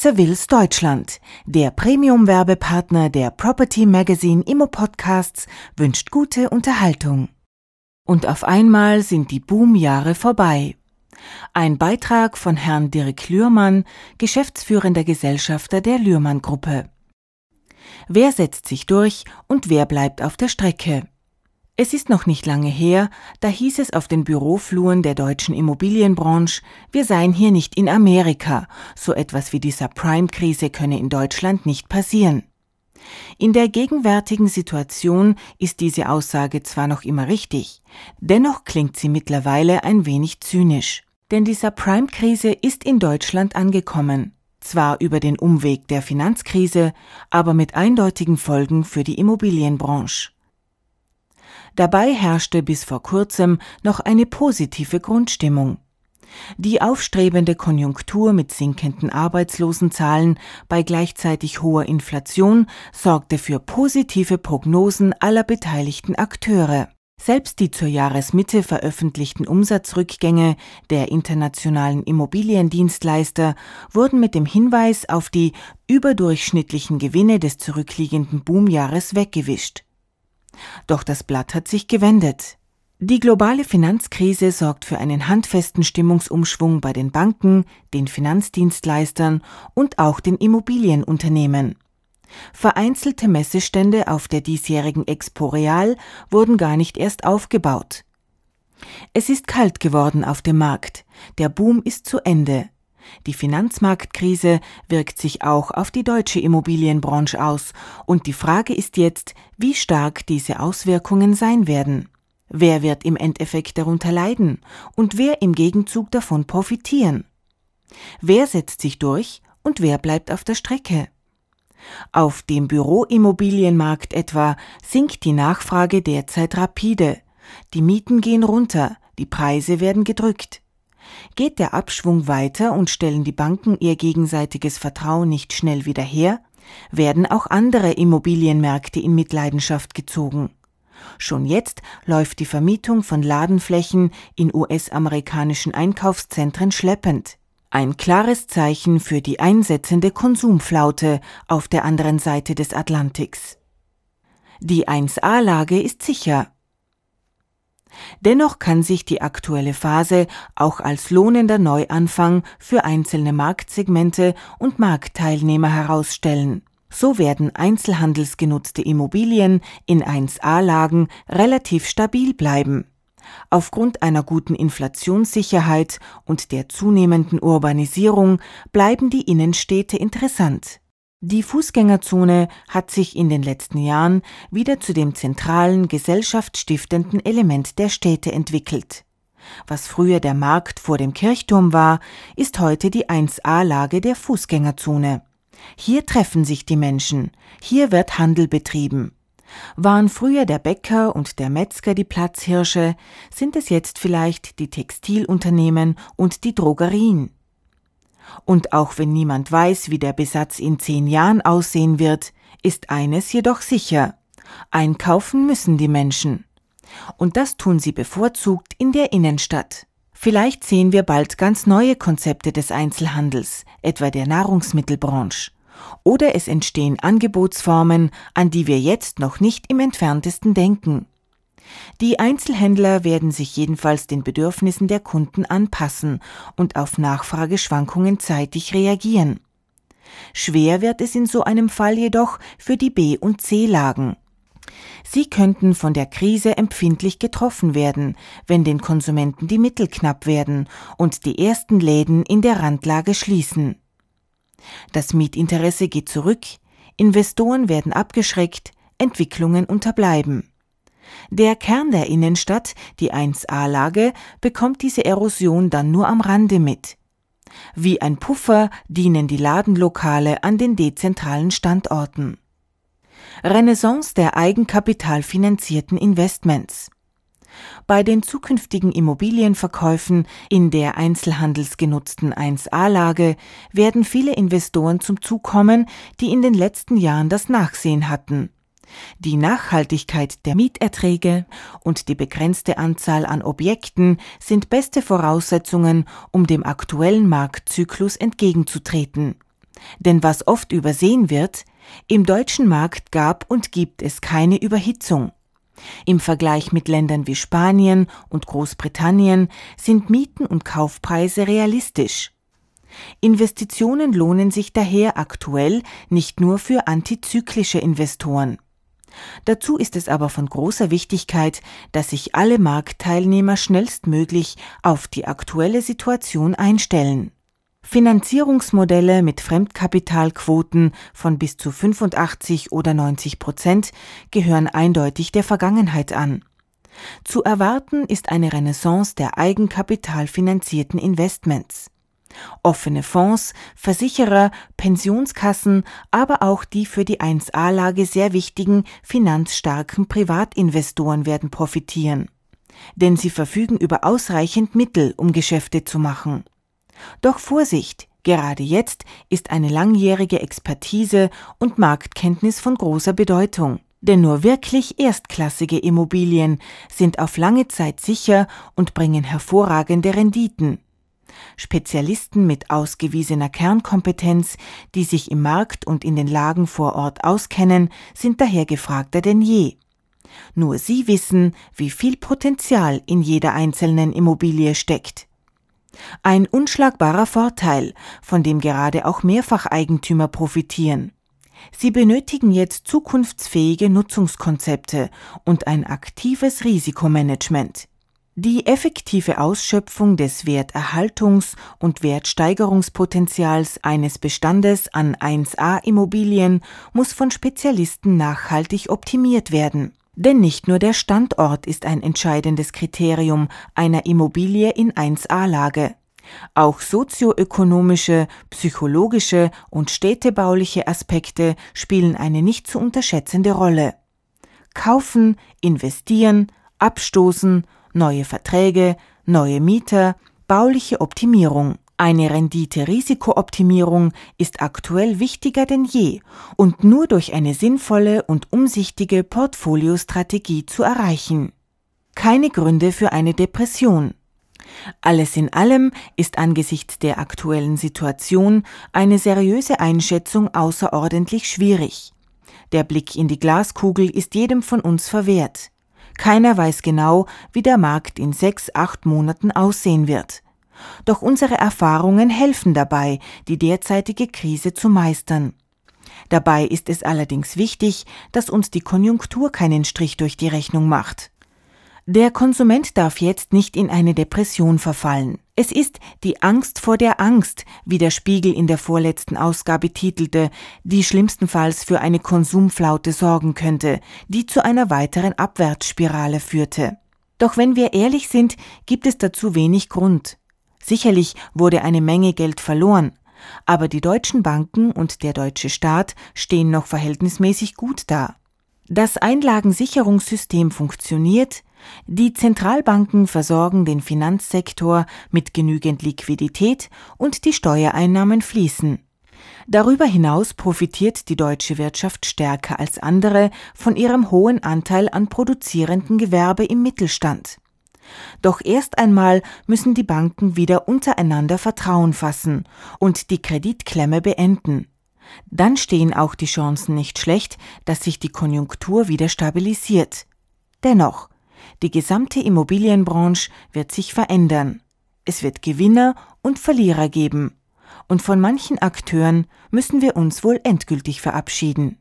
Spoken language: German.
Sevilles Deutschland, der Premium-Werbepartner der Property Magazine Immo Podcasts, wünscht gute Unterhaltung. Und auf einmal sind die Boomjahre vorbei. Ein Beitrag von Herrn Dirk Lührmann, geschäftsführender Gesellschafter der Lührmann Gruppe. Wer setzt sich durch und wer bleibt auf der Strecke? Es ist noch nicht lange her, da hieß es auf den Bürofluren der deutschen Immobilienbranche, wir seien hier nicht in Amerika, so etwas wie die Subprime-Krise könne in Deutschland nicht passieren. In der gegenwärtigen Situation ist diese Aussage zwar noch immer richtig, dennoch klingt sie mittlerweile ein wenig zynisch. Denn die Subprime-Krise ist in Deutschland angekommen, zwar über den Umweg der Finanzkrise, aber mit eindeutigen Folgen für die Immobilienbranche. Dabei herrschte bis vor kurzem noch eine positive Grundstimmung. Die aufstrebende Konjunktur mit sinkenden Arbeitslosenzahlen bei gleichzeitig hoher Inflation sorgte für positive Prognosen aller beteiligten Akteure. Selbst die zur Jahresmitte veröffentlichten Umsatzrückgänge der internationalen Immobiliendienstleister wurden mit dem Hinweis auf die überdurchschnittlichen Gewinne des zurückliegenden Boomjahres weggewischt. Doch das Blatt hat sich gewendet. Die globale Finanzkrise sorgt für einen handfesten Stimmungsumschwung bei den Banken, den Finanzdienstleistern und auch den Immobilienunternehmen. Vereinzelte Messestände auf der diesjährigen Expo Real wurden gar nicht erst aufgebaut. Es ist kalt geworden auf dem Markt. Der Boom ist zu Ende. Die Finanzmarktkrise wirkt sich auch auf die deutsche Immobilienbranche aus, und die Frage ist jetzt, wie stark diese Auswirkungen sein werden. Wer wird im Endeffekt darunter leiden und wer im Gegenzug davon profitieren? Wer setzt sich durch und wer bleibt auf der Strecke? Auf dem Büroimmobilienmarkt etwa sinkt die Nachfrage derzeit rapide. Die Mieten gehen runter, die Preise werden gedrückt. Geht der Abschwung weiter und stellen die Banken ihr gegenseitiges Vertrauen nicht schnell wieder her, werden auch andere Immobilienmärkte in Mitleidenschaft gezogen. Schon jetzt läuft die Vermietung von Ladenflächen in US-amerikanischen Einkaufszentren schleppend. Ein klares Zeichen für die einsetzende Konsumflaute auf der anderen Seite des Atlantiks. Die 1a-Lage ist sicher, Dennoch kann sich die aktuelle Phase auch als lohnender Neuanfang für einzelne Marktsegmente und Marktteilnehmer herausstellen. So werden einzelhandelsgenutzte Immobilien in 1a-Lagen relativ stabil bleiben. Aufgrund einer guten Inflationssicherheit und der zunehmenden Urbanisierung bleiben die Innenstädte interessant. Die Fußgängerzone hat sich in den letzten Jahren wieder zu dem zentralen gesellschaftsstiftenden Element der Städte entwickelt. Was früher der Markt vor dem Kirchturm war, ist heute die 1a-Lage der Fußgängerzone. Hier treffen sich die Menschen, hier wird Handel betrieben. Waren früher der Bäcker und der Metzger die Platzhirsche, sind es jetzt vielleicht die Textilunternehmen und die Drogerien. Und auch wenn niemand weiß, wie der Besatz in zehn Jahren aussehen wird, ist eines jedoch sicher. Einkaufen müssen die Menschen. Und das tun sie bevorzugt in der Innenstadt. Vielleicht sehen wir bald ganz neue Konzepte des Einzelhandels, etwa der Nahrungsmittelbranche. Oder es entstehen Angebotsformen, an die wir jetzt noch nicht im entferntesten denken. Die Einzelhändler werden sich jedenfalls den Bedürfnissen der Kunden anpassen und auf Nachfrageschwankungen zeitig reagieren. Schwer wird es in so einem Fall jedoch für die B- und C-Lagen. Sie könnten von der Krise empfindlich getroffen werden, wenn den Konsumenten die Mittel knapp werden und die ersten Läden in der Randlage schließen. Das Mietinteresse geht zurück, Investoren werden abgeschreckt, Entwicklungen unterbleiben. Der Kern der Innenstadt, die 1a-Lage, bekommt diese Erosion dann nur am Rande mit. Wie ein Puffer dienen die Ladenlokale an den dezentralen Standorten. Renaissance der eigenkapitalfinanzierten Investments. Bei den zukünftigen Immobilienverkäufen in der einzelhandelsgenutzten 1a-Lage werden viele Investoren zum Zug kommen, die in den letzten Jahren das Nachsehen hatten. Die Nachhaltigkeit der Mieterträge und die begrenzte Anzahl an Objekten sind beste Voraussetzungen, um dem aktuellen Marktzyklus entgegenzutreten. Denn was oft übersehen wird, im deutschen Markt gab und gibt es keine Überhitzung. Im Vergleich mit Ländern wie Spanien und Großbritannien sind Mieten und Kaufpreise realistisch. Investitionen lohnen sich daher aktuell nicht nur für antizyklische Investoren. Dazu ist es aber von großer Wichtigkeit, dass sich alle Marktteilnehmer schnellstmöglich auf die aktuelle Situation einstellen. Finanzierungsmodelle mit Fremdkapitalquoten von bis zu 85 oder 90 Prozent gehören eindeutig der Vergangenheit an. Zu erwarten ist eine Renaissance der eigenkapitalfinanzierten Investments. Offene Fonds, Versicherer, Pensionskassen, aber auch die für die 1a-Lage sehr wichtigen finanzstarken Privatinvestoren werden profitieren. Denn sie verfügen über ausreichend Mittel, um Geschäfte zu machen. Doch Vorsicht, gerade jetzt ist eine langjährige Expertise und Marktkenntnis von großer Bedeutung. Denn nur wirklich erstklassige Immobilien sind auf lange Zeit sicher und bringen hervorragende Renditen. Spezialisten mit ausgewiesener Kernkompetenz, die sich im Markt und in den Lagen vor Ort auskennen, sind daher gefragter denn je. Nur sie wissen, wie viel Potenzial in jeder einzelnen Immobilie steckt. Ein unschlagbarer Vorteil, von dem gerade auch Mehrfacheigentümer profitieren. Sie benötigen jetzt zukunftsfähige Nutzungskonzepte und ein aktives Risikomanagement. Die effektive Ausschöpfung des Werterhaltungs- und Wertsteigerungspotenzials eines Bestandes an 1a Immobilien muss von Spezialisten nachhaltig optimiert werden. Denn nicht nur der Standort ist ein entscheidendes Kriterium einer Immobilie in 1a-Lage. Auch sozioökonomische, psychologische und städtebauliche Aspekte spielen eine nicht zu unterschätzende Rolle. Kaufen, investieren, abstoßen neue Verträge, neue Mieter, bauliche Optimierung. Eine Rendite-Risiko-Optimierung ist aktuell wichtiger denn je und nur durch eine sinnvolle und umsichtige Portfoliostrategie zu erreichen. Keine Gründe für eine Depression. Alles in allem ist angesichts der aktuellen Situation eine seriöse Einschätzung außerordentlich schwierig. Der Blick in die Glaskugel ist jedem von uns verwehrt. Keiner weiß genau, wie der Markt in sechs, acht Monaten aussehen wird. Doch unsere Erfahrungen helfen dabei, die derzeitige Krise zu meistern. Dabei ist es allerdings wichtig, dass uns die Konjunktur keinen Strich durch die Rechnung macht. Der Konsument darf jetzt nicht in eine Depression verfallen. Es ist die Angst vor der Angst, wie der Spiegel in der vorletzten Ausgabe titelte, die schlimmstenfalls für eine Konsumflaute sorgen könnte, die zu einer weiteren Abwärtsspirale führte. Doch wenn wir ehrlich sind, gibt es dazu wenig Grund. Sicherlich wurde eine Menge Geld verloren, aber die deutschen Banken und der deutsche Staat stehen noch verhältnismäßig gut da. Das Einlagensicherungssystem funktioniert, die Zentralbanken versorgen den Finanzsektor mit genügend Liquidität und die Steuereinnahmen fließen. Darüber hinaus profitiert die deutsche Wirtschaft stärker als andere von ihrem hohen Anteil an produzierenden Gewerbe im Mittelstand. Doch erst einmal müssen die Banken wieder untereinander Vertrauen fassen und die Kreditklemme beenden. Dann stehen auch die Chancen nicht schlecht, dass sich die Konjunktur wieder stabilisiert. Dennoch, die gesamte Immobilienbranche wird sich verändern. Es wird Gewinner und Verlierer geben. Und von manchen Akteuren müssen wir uns wohl endgültig verabschieden.